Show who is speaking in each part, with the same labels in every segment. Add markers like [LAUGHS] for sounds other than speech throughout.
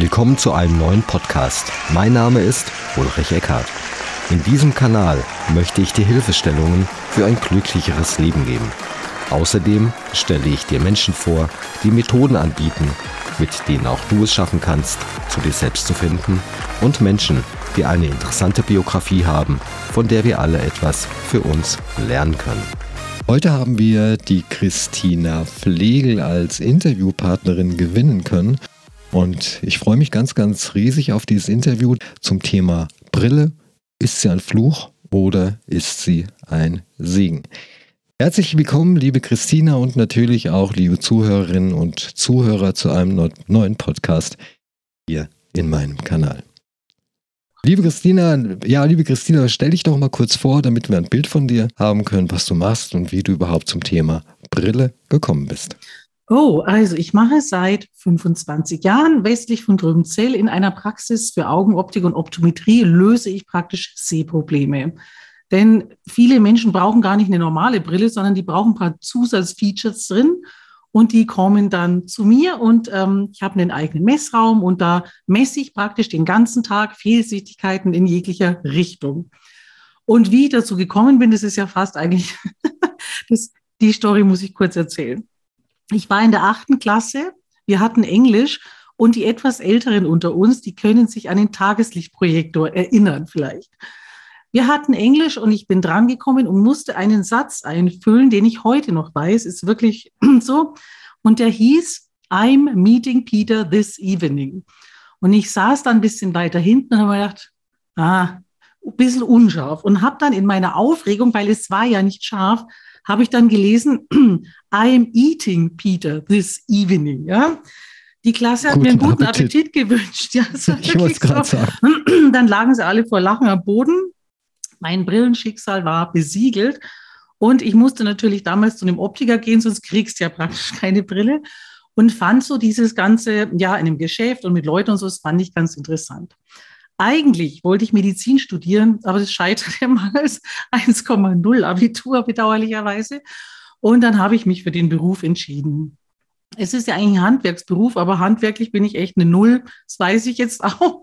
Speaker 1: Willkommen zu einem neuen Podcast. Mein Name ist Ulrich Eckhardt. In diesem Kanal möchte ich dir Hilfestellungen für ein glücklicheres Leben geben. Außerdem stelle ich dir Menschen vor, die Methoden anbieten, mit denen auch du es schaffen kannst, zu dir selbst zu finden und Menschen, die eine interessante Biografie haben, von der wir alle etwas für uns lernen können.
Speaker 2: Heute haben wir die Christina Flegel als Interviewpartnerin gewinnen können und ich freue mich ganz, ganz riesig auf dieses Interview zum Thema Brille. Ist sie ein Fluch oder ist sie ein Segen? Herzlich willkommen, liebe Christina und natürlich auch liebe Zuhörerinnen und Zuhörer zu einem neuen Podcast hier in meinem Kanal. Liebe Christina, ja, liebe Christina, stell dich doch mal kurz vor, damit wir ein Bild von dir haben können, was du machst und wie du überhaupt zum Thema Brille gekommen bist.
Speaker 3: Oh, also ich mache seit 25 Jahren westlich von Drümzell in einer Praxis für Augenoptik und Optometrie löse ich praktisch Sehprobleme. Denn viele Menschen brauchen gar nicht eine normale Brille, sondern die brauchen ein paar Zusatzfeatures drin und die kommen dann zu mir und ähm, ich habe einen eigenen Messraum und da messe ich praktisch den ganzen Tag Fehlsichtigkeiten in jeglicher Richtung. Und wie ich dazu gekommen bin, das ist ja fast eigentlich, [LAUGHS] das, die Story muss ich kurz erzählen. Ich war in der achten Klasse, wir hatten Englisch und die etwas Älteren unter uns, die können sich an den Tageslichtprojektor erinnern vielleicht. Wir hatten Englisch und ich bin drangekommen und musste einen Satz einfüllen, den ich heute noch weiß, ist wirklich [CLEARS THROAT] so. Und der hieß, I'm meeting Peter this evening. Und ich saß dann ein bisschen weiter hinten und habe mir gedacht, ah, ein bisschen unscharf und habe dann in meiner Aufregung, weil es war ja nicht scharf, habe ich dann gelesen, [CLEARS THROAT] I am eating Peter this evening. Ja? Die Klasse hat guten mir einen guten Appetit, Appetit gewünscht. [LAUGHS] Ja,
Speaker 2: ich wollte es gerade so.
Speaker 3: sagen. [CLEARS THROAT] Dann lagen sie alle vor Lachen am Boden. Mein Brillenschicksal war besiegelt. Und ich musste natürlich damals zu einem Optiker gehen, sonst kriegst du ja praktisch keine Brille. Und fand so dieses Ganze, ja, in einem Geschäft und mit Leuten und so, das fand ich ganz interessant. Eigentlich wollte ich Medizin studieren, aber das scheiterte [LAUGHS] mangels 1,0 Abitur bedauerlicherweise. Und dann habe ich mich für den Beruf entschieden. Es ist ja eigentlich ein Handwerksberuf, aber handwerklich bin ich echt eine Null. Das weiß ich jetzt [LAUGHS] auch.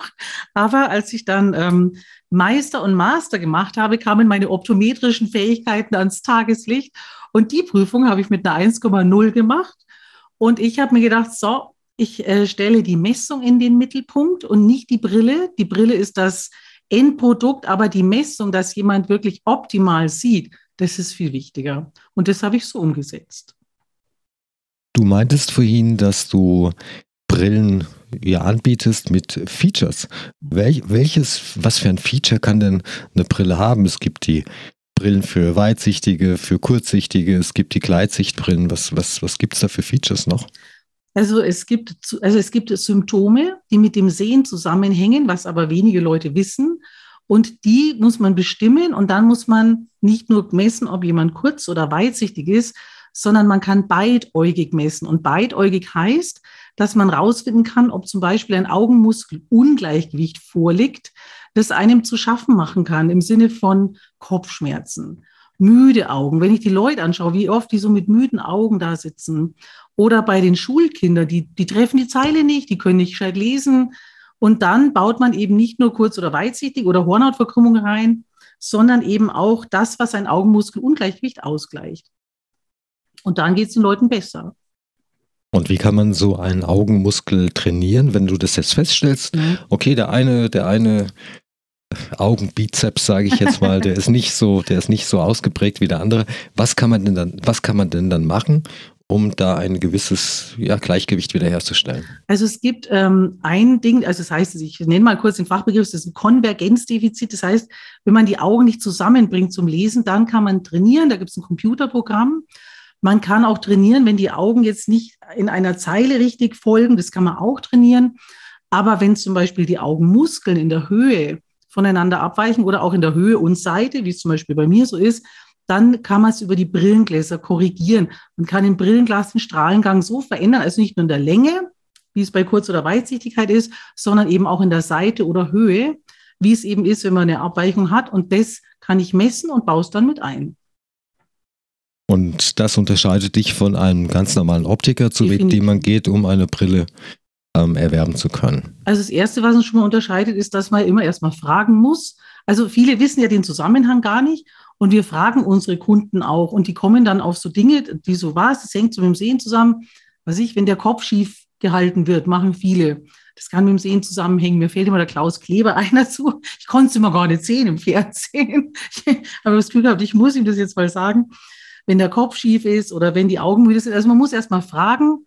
Speaker 3: Aber als ich dann ähm, Meister und Master gemacht habe, kamen meine optometrischen Fähigkeiten ans Tageslicht. Und die Prüfung habe ich mit einer 1,0 gemacht. Und ich habe mir gedacht, so, ich äh, stelle die Messung in den Mittelpunkt und nicht die Brille. Die Brille ist das Endprodukt, aber die Messung, dass jemand wirklich optimal sieht, das ist viel wichtiger. Und das habe ich so umgesetzt.
Speaker 2: Du meintest vorhin, dass du Brillen ja anbietest mit Features. Wel welches, was für ein Feature kann denn eine Brille haben? Es gibt die Brillen für Weitsichtige, für Kurzsichtige, es gibt die Gleitsichtbrillen. Was, was, was gibt es da für Features noch?
Speaker 3: Also es gibt, also es gibt Symptome, die mit dem Sehen zusammenhängen, was aber wenige Leute wissen. Und die muss man bestimmen und dann muss man nicht nur messen, ob jemand kurz- oder weitsichtig ist, sondern man kann beidäugig messen. Und beidäugig heißt, dass man rausfinden kann, ob zum Beispiel ein Augenmuskelungleichgewicht vorliegt, das einem zu schaffen machen kann im Sinne von Kopfschmerzen müde Augen. Wenn ich die Leute anschaue, wie oft die so mit müden Augen da sitzen. Oder bei den Schulkindern, die, die treffen die Zeile nicht, die können nicht gescheit lesen. Und dann baut man eben nicht nur kurz- oder weitsichtig oder Hornhautverkrümmung rein, sondern eben auch das, was ein Augenmuskelungleichgewicht ausgleicht. Und dann geht es den Leuten besser.
Speaker 2: Und wie kann man so einen Augenmuskel trainieren, wenn du das jetzt feststellst? Mhm. Okay, der eine, der eine Augenbizeps, sage ich jetzt mal, der ist nicht so, der ist nicht so ausgeprägt wie der andere. Was kann man denn dann, was kann man denn dann machen, um da ein gewisses ja, Gleichgewicht wiederherzustellen?
Speaker 3: Also es gibt ähm, ein Ding, also das heißt, ich nenne mal kurz den Fachbegriff, das ist ein Konvergenzdefizit. Das heißt, wenn man die Augen nicht zusammenbringt zum Lesen, dann kann man trainieren. Da gibt es ein Computerprogramm. Man kann auch trainieren, wenn die Augen jetzt nicht in einer Zeile richtig folgen. Das kann man auch trainieren. Aber wenn zum Beispiel die Augenmuskeln in der Höhe voneinander abweichen oder auch in der Höhe und Seite, wie es zum Beispiel bei mir so ist, dann kann man es über die Brillengläser korrigieren. Man kann im Brillenglas den Strahlengang so verändern, also nicht nur in der Länge, wie es bei Kurz- oder Weitsichtigkeit ist, sondern eben auch in der Seite oder Höhe, wie es eben ist, wenn man eine Abweichung hat. Und das kann ich messen und baue es dann mit ein.
Speaker 2: Und das unterscheidet dich von einem ganz normalen Optiker, zu dem man geht, um eine Brille ähm, erwerben zu können?
Speaker 3: Also das Erste, was uns schon mal unterscheidet, ist, dass man immer erstmal fragen muss. Also viele wissen ja den Zusammenhang gar nicht und wir fragen unsere Kunden auch und die kommen dann auf so Dinge, die so was, das hängt so mit dem Sehen zusammen. Was ich, wenn der Kopf schief gehalten wird, machen viele. Das kann mit dem Sehen zusammenhängen. Mir fällt immer der Klaus Kleber [LAUGHS] einer zu. Ich konnte es immer gar nicht sehen im Fernsehen. [LAUGHS] Aber das Gefühl gehabt, ich muss ihm das jetzt mal sagen. Wenn der Kopf schief ist oder wenn die Augen müde sind. Also man muss erst mal fragen,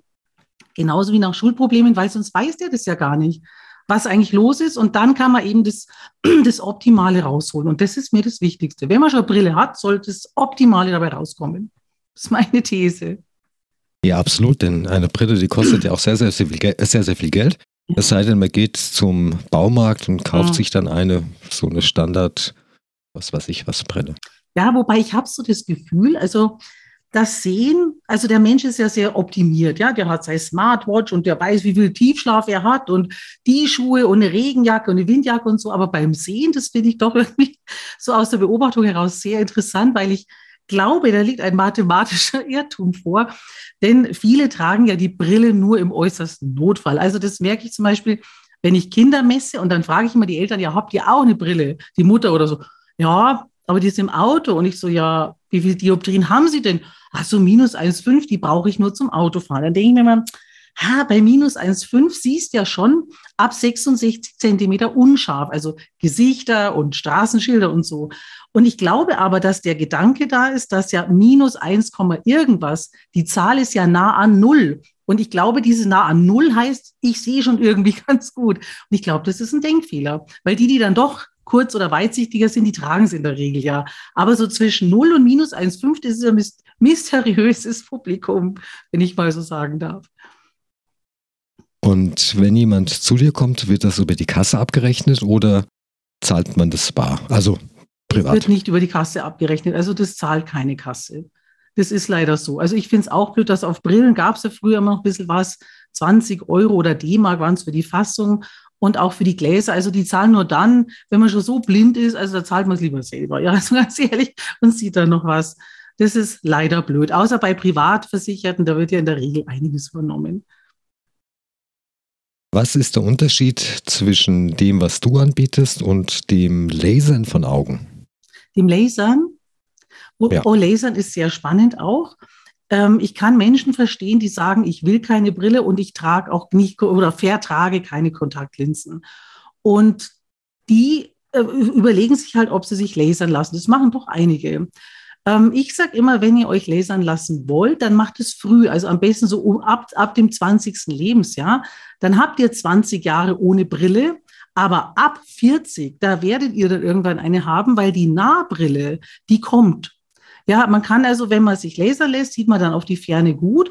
Speaker 3: genauso wie nach Schulproblemen, weil sonst weiß der das ja gar nicht, was eigentlich los ist. Und dann kann man eben das, [CLEARS THROAT] das Optimale rausholen. Und das ist mir das Wichtigste. Wenn man schon eine Brille hat, sollte das Optimale dabei rauskommen. Das ist meine These.
Speaker 2: Ja, absolut, denn eine Brille, die kostet ja auch sehr, sehr, sehr viel, sehr, sehr viel Geld. Es sei denn, man geht zum Baumarkt und kauft ja. sich dann eine, so eine Standard, was weiß ich, was Brille.
Speaker 3: Ja, wobei ich habe so das Gefühl, also das Sehen, also der Mensch ist ja sehr optimiert, ja, der hat seine Smartwatch und der weiß, wie viel Tiefschlaf er hat und die Schuhe und eine Regenjacke und eine Windjacke und so, aber beim Sehen, das finde ich doch irgendwie [LAUGHS] so aus der Beobachtung heraus sehr interessant, weil ich glaube, da liegt ein mathematischer [LAUGHS] Irrtum vor, denn viele tragen ja die Brille nur im äußersten Notfall. Also das merke ich zum Beispiel, wenn ich Kinder messe und dann frage ich immer die Eltern, ja, habt ihr auch eine Brille? Die Mutter oder so. Ja, aber die ist im Auto. Und ich so, ja, wie viele Dioptrien haben Sie denn? Ach so, minus 1,5, die brauche ich nur zum Autofahren. Dann denke ich mir mal, ha, bei minus 1,5 siehst du ja schon ab 66 Zentimeter unscharf, also Gesichter und Straßenschilder und so. Und ich glaube aber, dass der Gedanke da ist, dass ja minus 1, irgendwas, die Zahl ist ja nah an Null. Und ich glaube, diese nah an Null heißt, ich sehe schon irgendwie [LAUGHS] ganz gut. Und ich glaube, das ist ein Denkfehler, weil die, die dann doch kurz- oder weitsichtiger sind, die tragen es in der Regel ja. Aber so zwischen 0 und minus 1,5, das ist ein mysteriöses Publikum, wenn ich mal so sagen darf.
Speaker 2: Und wenn jemand zu dir kommt, wird das über die Kasse abgerechnet oder zahlt man das bar? Also privat? Das
Speaker 3: wird nicht über die Kasse abgerechnet. Also das zahlt keine Kasse. Das ist leider so. Also ich finde es auch blöd, dass auf Brillen gab es ja früher immer noch ein bisschen was. 20 Euro oder D-Mark waren es für die Fassung und auch für die Gläser. Also die zahlen nur dann, wenn man schon so blind ist, also da zahlt man es lieber selber. Ja, [LAUGHS] also ganz ehrlich, und sieht da noch was. Das ist leider blöd. Außer bei Privatversicherten, da wird ja in der Regel einiges übernommen.
Speaker 2: Was ist der Unterschied zwischen dem, was du anbietest und dem Lasern von Augen?
Speaker 3: Dem Lasern? Oh, ja. oh Lasern ist sehr spannend auch. Ähm, ich kann Menschen verstehen, die sagen, ich will keine Brille und ich trage auch nicht oder vertrage keine Kontaktlinsen. Und die äh, überlegen sich halt, ob sie sich lasern lassen. Das machen doch einige. Ähm, ich sage immer, wenn ihr euch lasern lassen wollt, dann macht es früh, also am besten so ab, ab dem 20. Lebensjahr. Dann habt ihr 20 Jahre ohne Brille. Aber ab 40, da werdet ihr dann irgendwann eine haben, weil die Nahbrille, die kommt. Ja, man kann also, wenn man sich lasern lässt, sieht man dann auf die Ferne gut.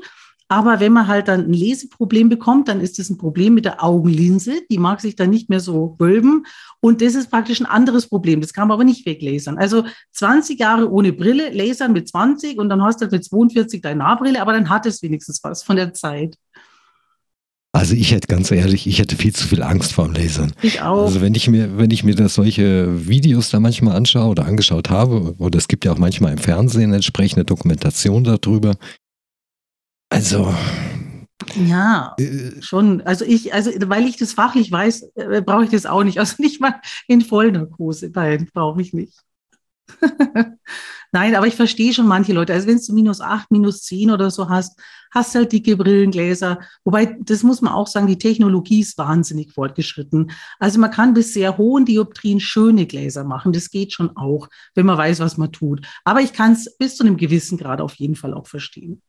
Speaker 3: Aber wenn man halt dann ein Leseproblem bekommt, dann ist das ein Problem mit der Augenlinse. Die mag sich dann nicht mehr so wölben. Und das ist praktisch ein anderes Problem. Das kann man aber nicht weglasern. Also 20 Jahre ohne Brille, lasern mit 20 und dann hast du halt mit 42 deine Nahbrille, aber dann hat es wenigstens was von der Zeit.
Speaker 2: Also ich hätte ganz ehrlich, ich hätte viel zu viel Angst vor dem Lasern.
Speaker 3: Ich auch.
Speaker 2: Also wenn ich mir, wenn ich mir das solche Videos da manchmal anschaue oder angeschaut habe, oder es gibt ja auch manchmal im Fernsehen entsprechende Dokumentation darüber, also.
Speaker 3: Ja, äh, schon. Also ich, also weil ich das fachlich weiß, äh, brauche ich das auch nicht. Also nicht mal in Vollnarkose. Nein, brauche ich nicht. [LAUGHS] Nein, aber ich verstehe schon manche Leute. Also wenn du minus acht, minus zehn oder so hast, hast halt dicke Brillengläser. Wobei, das muss man auch sagen, die Technologie ist wahnsinnig fortgeschritten. Also man kann bis sehr hohen Dioptrien schöne Gläser machen. Das geht schon auch, wenn man weiß, was man tut. Aber ich kann es bis zu einem gewissen Grad auf jeden Fall auch verstehen.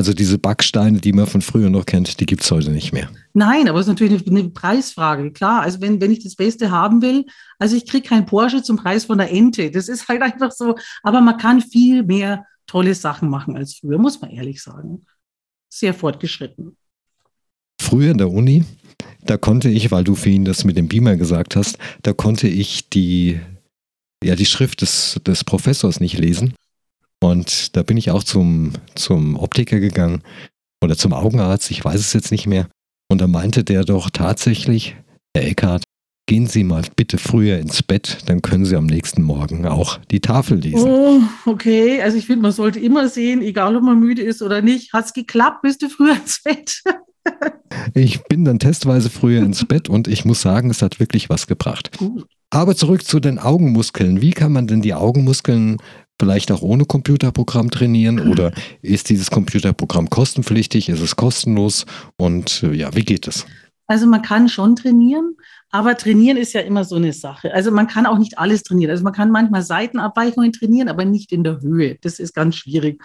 Speaker 2: Also diese Backsteine, die man von früher noch kennt, die gibt es heute nicht mehr.
Speaker 3: Nein, aber es ist natürlich eine, Preisfrage. Klar, also wenn, wenn ich das Beste haben will, also ich kriege kein Porsche zum Preis von der Ente. Das ist halt [LAUGHS] einfach so. Aber man kann viel mehr tolle Sachen machen als früher, muss man ehrlich sagen. Sehr fortgeschritten.
Speaker 2: Früher in der Uni, da konnte ich, weil du vorhin das mit dem Beamer gesagt hast, da konnte ich die, ja, die Schrift des, des Professors nicht lesen. Und da bin ich auch zum, zum Optiker gegangen oder zum Augenarzt, ich weiß es jetzt nicht mehr. Und da meinte der doch tatsächlich, Herr Eckhardt, gehen Sie mal bitte früher ins Bett, dann können Sie am nächsten Morgen auch die Tafel lesen.
Speaker 3: Oh, okay. Also ich finde, man sollte immer sehen, egal ob man müde ist oder nicht. Hat es geklappt? Bist du früher ins Bett? [LAUGHS]
Speaker 2: Ich bin dann testweise früher ins Bett und ich muss sagen, es hat wirklich was gebracht. Gut. Aber zurück zu den Augenmuskeln. Wie kann man denn die Augenmuskeln vielleicht auch ohne Computerprogramm trainieren oder ist dieses Computerprogramm kostenpflichtig? Ist es kostenlos? Und äh, ja, wie geht es?
Speaker 3: Also man kann schon trainieren, aber trainieren ist ja immer so eine Sache. Also man kann auch nicht alles trainieren. Also man kann manchmal Seitenabweichungen trainieren, aber nicht in der Höhe. Das ist ganz schwierig.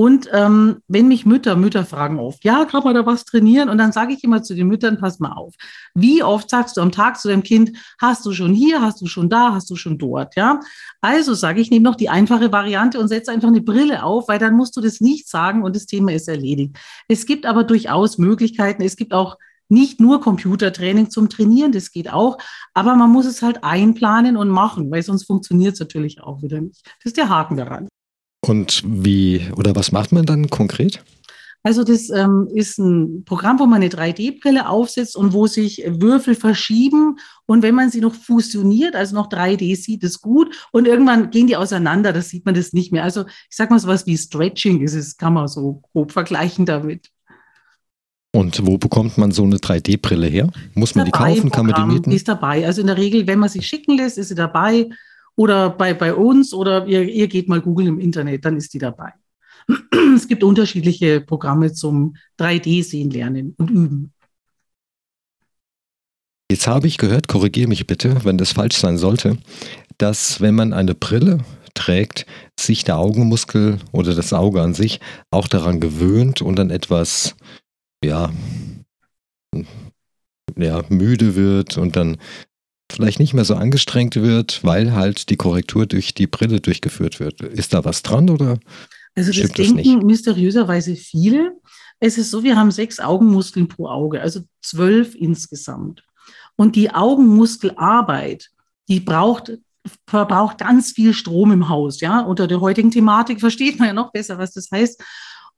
Speaker 3: Und ähm, wenn mich Mütter, Mütter fragen oft, ja, kann man da was trainieren? Und dann sage ich immer zu den Müttern, pass mal auf. Wie oft sagst du am Tag zu deinem Kind, hast du schon hier, hast du schon da, hast du schon dort, ja? Also sage ich, nehme noch die einfache Variante und setze einfach eine Brille auf, weil dann musst du das nicht sagen und das Thema ist erledigt. Es gibt aber durchaus Möglichkeiten. Es gibt auch nicht nur Computertraining zum Trainieren, das geht auch, aber man muss es halt einplanen und machen, weil sonst funktioniert es natürlich auch wieder nicht. Das ist der Haken daran.
Speaker 2: Und wie oder was macht man dann konkret?
Speaker 3: Also das ähm, ist ein Programm, wo man eine 3D-Brille aufsetzt und wo sich Würfel verschieben. Und wenn man sie noch fusioniert, also noch 3D sieht, ist gut. Und irgendwann gehen die auseinander, das sieht man das nicht mehr. Also ich sage mal so was wie Stretching ist es, kann man so grob vergleichen damit.
Speaker 2: Und wo bekommt man so eine 3D-Brille her? Muss man die kaufen? Kann man die mieten?
Speaker 3: Die ist dabei. Also in der Regel, wenn man sie schicken lässt, ist sie dabei. Oder bei, bei uns oder ihr, ihr geht mal googeln im Internet, dann ist die dabei. [CLEARS THROAT] Es gibt unterschiedliche Programme zum 3D-Sehen lernen und üben.
Speaker 2: Jetzt habe ich gehört, korrigiere mich bitte, wenn das falsch sein sollte, dass wenn man eine Brille trägt, sich der Augenmuskel oder das Auge an sich auch daran gewöhnt und dann etwas ja, ja, müde wird und dann vielleicht nicht mehr so angestrengt wird, weil halt die Korrektur durch die Brille durchgeführt wird. Ist da was dran oder?
Speaker 3: Also das denken das mysteriöserweise viele. Es ist so, wir haben sechs Augenmuskeln pro Auge, also zwölf insgesamt. Und die Augenmuskelarbeit, die braucht verbraucht ganz viel Strom im Haus. Ja, unter der heutigen Thematik versteht man ja noch besser, was das heißt.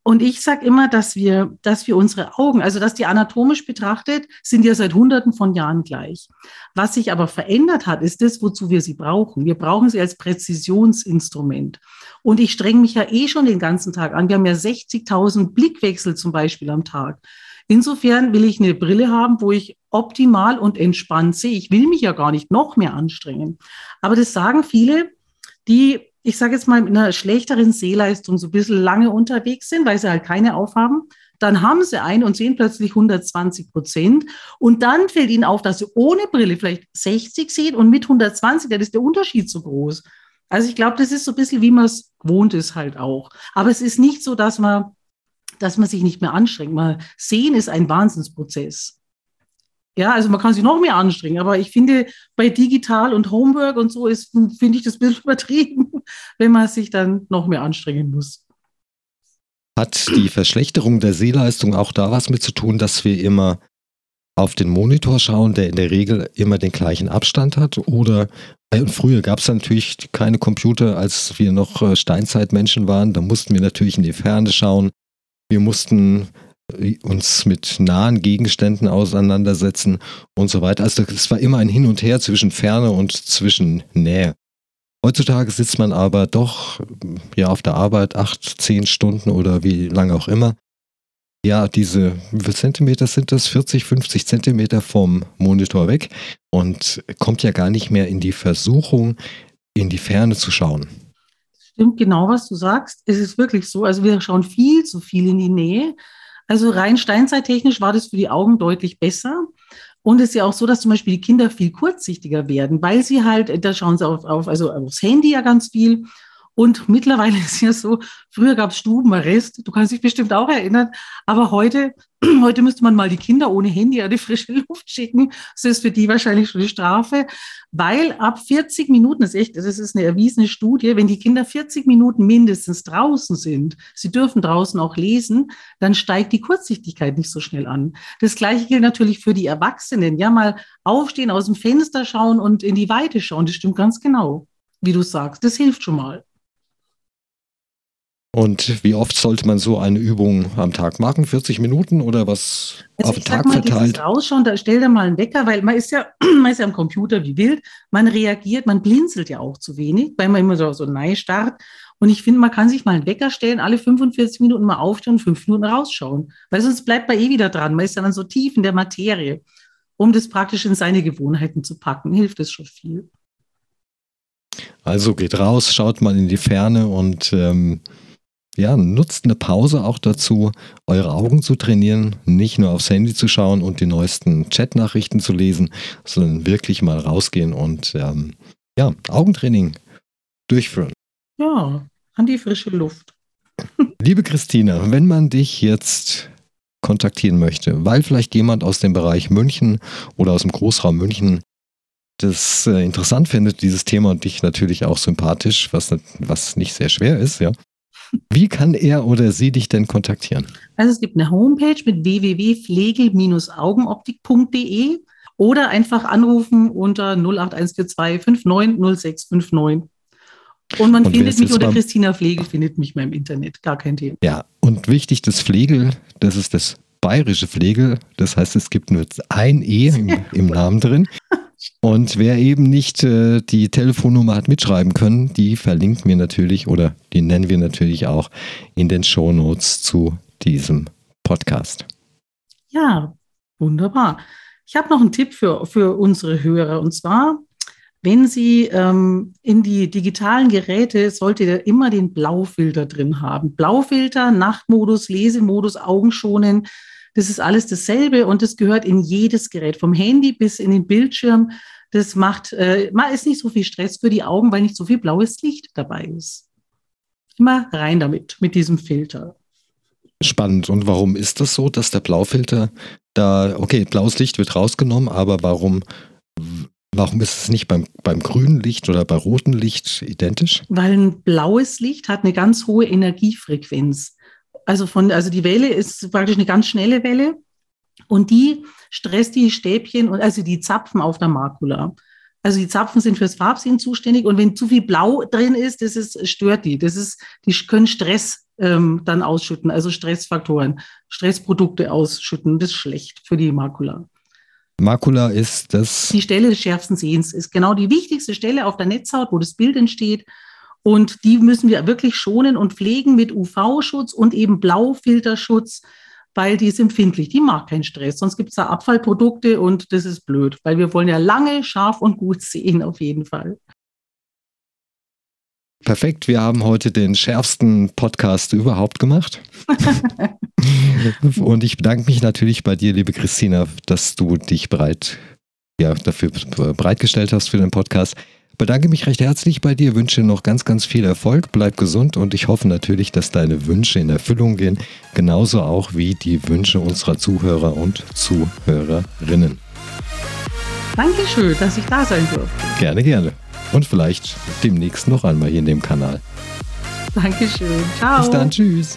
Speaker 3: Und ich sage immer, dass wir, dass wir unsere Augen, also dass die anatomisch betrachtet, sind ja seit Hunderten von Jahren gleich. Was sich aber verändert hat, ist das, wozu wir sie brauchen. Wir brauchen sie als Präzisionsinstrument. Und ich streng mich ja eh schon den ganzen Tag an. Wir haben ja 60.000 Blickwechsel zum Beispiel am Tag. Insofern will ich eine Brille haben, wo ich optimal und entspannt sehe. Ich will mich ja gar nicht noch mehr anstrengen. Aber das sagen viele, die ich sage jetzt mal, mit einer schlechteren Sehleistung so ein bisschen lange unterwegs sind, weil sie halt keine aufhaben, dann haben sie eine und sehen plötzlich 120 Prozent. Und dann fällt ihnen auf, dass sie ohne Brille vielleicht 60 sehen und mit 120, dann ist der Unterschied so groß. Also ich glaube, das ist so ein bisschen, wie man es gewohnt ist halt auch. Aber es ist nicht so, dass man, dass man sich nicht mehr anstrengt. Mal sehen ist ein Wahnsinnsprozess. Ja, also man kann sich noch mehr anstrengen, aber ich finde, bei digital und Homework und so ist, finde ich das ein bisschen [LAUGHS] übertrieben, wenn man sich dann noch mehr anstrengen muss.
Speaker 2: Hat die Verschlechterung der Sehleistung auch da was mit zu tun, dass wir immer auf den Monitor schauen, der in der Regel immer den gleichen Abstand hat? Oder äh, früher gab es natürlich keine Computer, als wir noch äh, Steinzeitmenschen waren. Da mussten wir natürlich in die Ferne schauen. Wir mussten uns mit nahen Gegenständen auseinandersetzen und so weiter. Also es war immer ein Hin und Her zwischen Ferne und zwischen Nähe. Heutzutage sitzt man aber doch ja auf der Arbeit acht, zehn Stunden oder wie lange auch immer. Ja, diese, wie Zentimeter sind das? 40, 50 Zentimeter vom Monitor weg und kommt ja gar nicht mehr in die Versuchung, in die Ferne zu schauen.
Speaker 3: Stimmt genau, was du sagst. Es ist wirklich so. Also wir schauen viel zu viel in die Nähe. Also rein steinzeittechnisch war das für die Augen deutlich besser. Und es ist ja auch so, dass zum Beispiel die Kinder viel kurzsichtiger werden, weil sie halt, da schauen sie auf, auf also aufs Handy ja ganz viel und mittlerweile [LAUGHS] ist ja so, früher gab es Stubenarrest, du kannst dich bestimmt auch erinnern, aber heute, [CLEARS THROAT] heute müsste man mal die Kinder ohne Handy an die frische [LAUGHS] Luft schicken. Das ist für die wahrscheinlich schon eine Strafe, weil ab 40 Minuten, das ist echt, das ist eine erwiesene Studie, wenn die Kinder 40 Minuten mindestens draußen sind, sie dürfen draußen auch lesen, dann steigt die Kurzsichtigkeit nicht so schnell an. Das Gleiche gilt natürlich für die Erwachsenen. Ja, mal aufstehen, aus dem Fenster schauen und in die Weite schauen, das stimmt ganz genau, wie du sagst. Das hilft schon mal.
Speaker 2: Und wie oft sollte man so eine Übung am Tag machen? 40 Minuten oder was
Speaker 3: also
Speaker 2: auf den
Speaker 3: Tag
Speaker 2: mal, verteilt?
Speaker 3: Rausschauen, da stell dir mal einen Wecker, weil man ist ja, [CLEARS THROAT] man ist ja am Computer wie wild. Man reagiert, man blinzelt ja auch zu wenig, weil man immer so, so nein starrt. Und ich finde, man kann sich mal einen Wecker stellen, alle 45 Minuten mal aufstehen und fünf Minuten rausschauen. Weil sonst bleibt man eh wieder dran. Man ist ja dann so tief in der Materie. Um das praktisch in seine Gewohnheiten zu packen, hilft es schon viel.
Speaker 2: Also geht raus, schaut mal in die Ferne und ähm, ja, nutzt eine Pause auch dazu, eure Augen zu trainieren, nicht nur aufs Handy zu schauen und die neuesten Chatnachrichten zu lesen, sondern wirklich mal rausgehen und ähm, ja, Augentraining durchführen.
Speaker 3: Ja, an die frische Luft. [LAUGHS]
Speaker 2: Liebe Christina, wenn man dich jetzt kontaktieren möchte, weil vielleicht jemand aus dem Bereich München oder aus dem Großraum München das äh, interessant findet, dieses Thema und dich natürlich auch sympathisch, was, was nicht sehr schwer ist, ja. Wie kann er oder sie dich denn kontaktieren?
Speaker 3: Also es gibt eine Homepage mit www.pflegel-augenoptik.de oder einfach anrufen unter 08142 590659. Und man und findet mich oder Christina Pflegel findet mich mal im Internet, gar kein Thema.
Speaker 2: Ja, und wichtig, das Pflegel, das ist das bayerische Pflegel, das heißt, es gibt nur ein E im, [LAUGHS] im Namen drin. Und wer eben nicht äh, die Telefonnummer hat mitschreiben können, die verlinkt mir natürlich oder die nennen wir natürlich auch in den Shownotes zu diesem Podcast.
Speaker 3: Ja, wunderbar. Ich habe noch einen Tipp für, für unsere Hörer und zwar, wenn Sie ähm, in die digitalen Geräte, solltet ihr immer den Blaufilter drin haben. Blaufilter, Nachtmodus, Lesemodus, Augenschonen, das ist alles dasselbe und das gehört in jedes Gerät, vom Handy bis in den Bildschirm. Das macht, äh, mal ist nicht so viel Stress für die Augen, weil nicht so viel blaues Licht dabei ist. Immer rein damit, mit diesem Filter.
Speaker 2: Spannend. Und warum ist das so, dass der Blaufilter da, okay, blaues Licht wird rausgenommen, aber warum, warum ist es nicht beim, beim grünen Licht oder bei rotem Licht identisch?
Speaker 3: Weil ein blaues Licht hat eine ganz hohe Energiefrequenz also von, also die Welle ist praktisch eine ganz schnelle Welle und die stresst die Stäbchen und also die Zapfen auf der Makula. Also die Zapfen sind fürs Farbsehen zuständig und wenn zu viel Blau drin ist, das ist, stört die. Das ist, die können Stress ähm, dann ausschütten, also Stressfaktoren, Stressprodukte ausschütten. Das ist schlecht für die Makula.
Speaker 2: Makula ist das.
Speaker 3: Die Stelle des schärfsten Sehens ist genau die wichtigste Stelle auf der Netzhaut, wo das Bild entsteht. Und die müssen wir wirklich schonen und pflegen mit UV-Schutz und eben Blaufilterschutz, weil die ist empfindlich. Die mag keinen Stress. Sonst gibt es da Abfallprodukte und das ist blöd, weil wir wollen ja lange, scharf und gut [LAUGHS] sehen, auf jeden Fall.
Speaker 2: Perfekt, wir haben heute den schärfsten Podcast überhaupt gemacht. [LAUGHS] und ich bedanke mich natürlich bei dir, liebe Christina, dass du dich bereit, ja, dafür bereitgestellt hast für den Podcast bedanke mich recht herzlich bei dir, wünsche noch ganz, ganz viel Erfolg, bleib gesund und ich hoffe natürlich, dass deine Wünsche in Erfüllung gehen, genauso auch wie die Wünsche unserer Zuhörer und Zuhörerinnen.
Speaker 3: Dankeschön, dass ich da sein durfte.
Speaker 2: Gerne, gerne. Und vielleicht demnächst noch einmal hier in dem Kanal.
Speaker 3: Dankeschön. Ciao.
Speaker 2: Bis dann. Tschüss.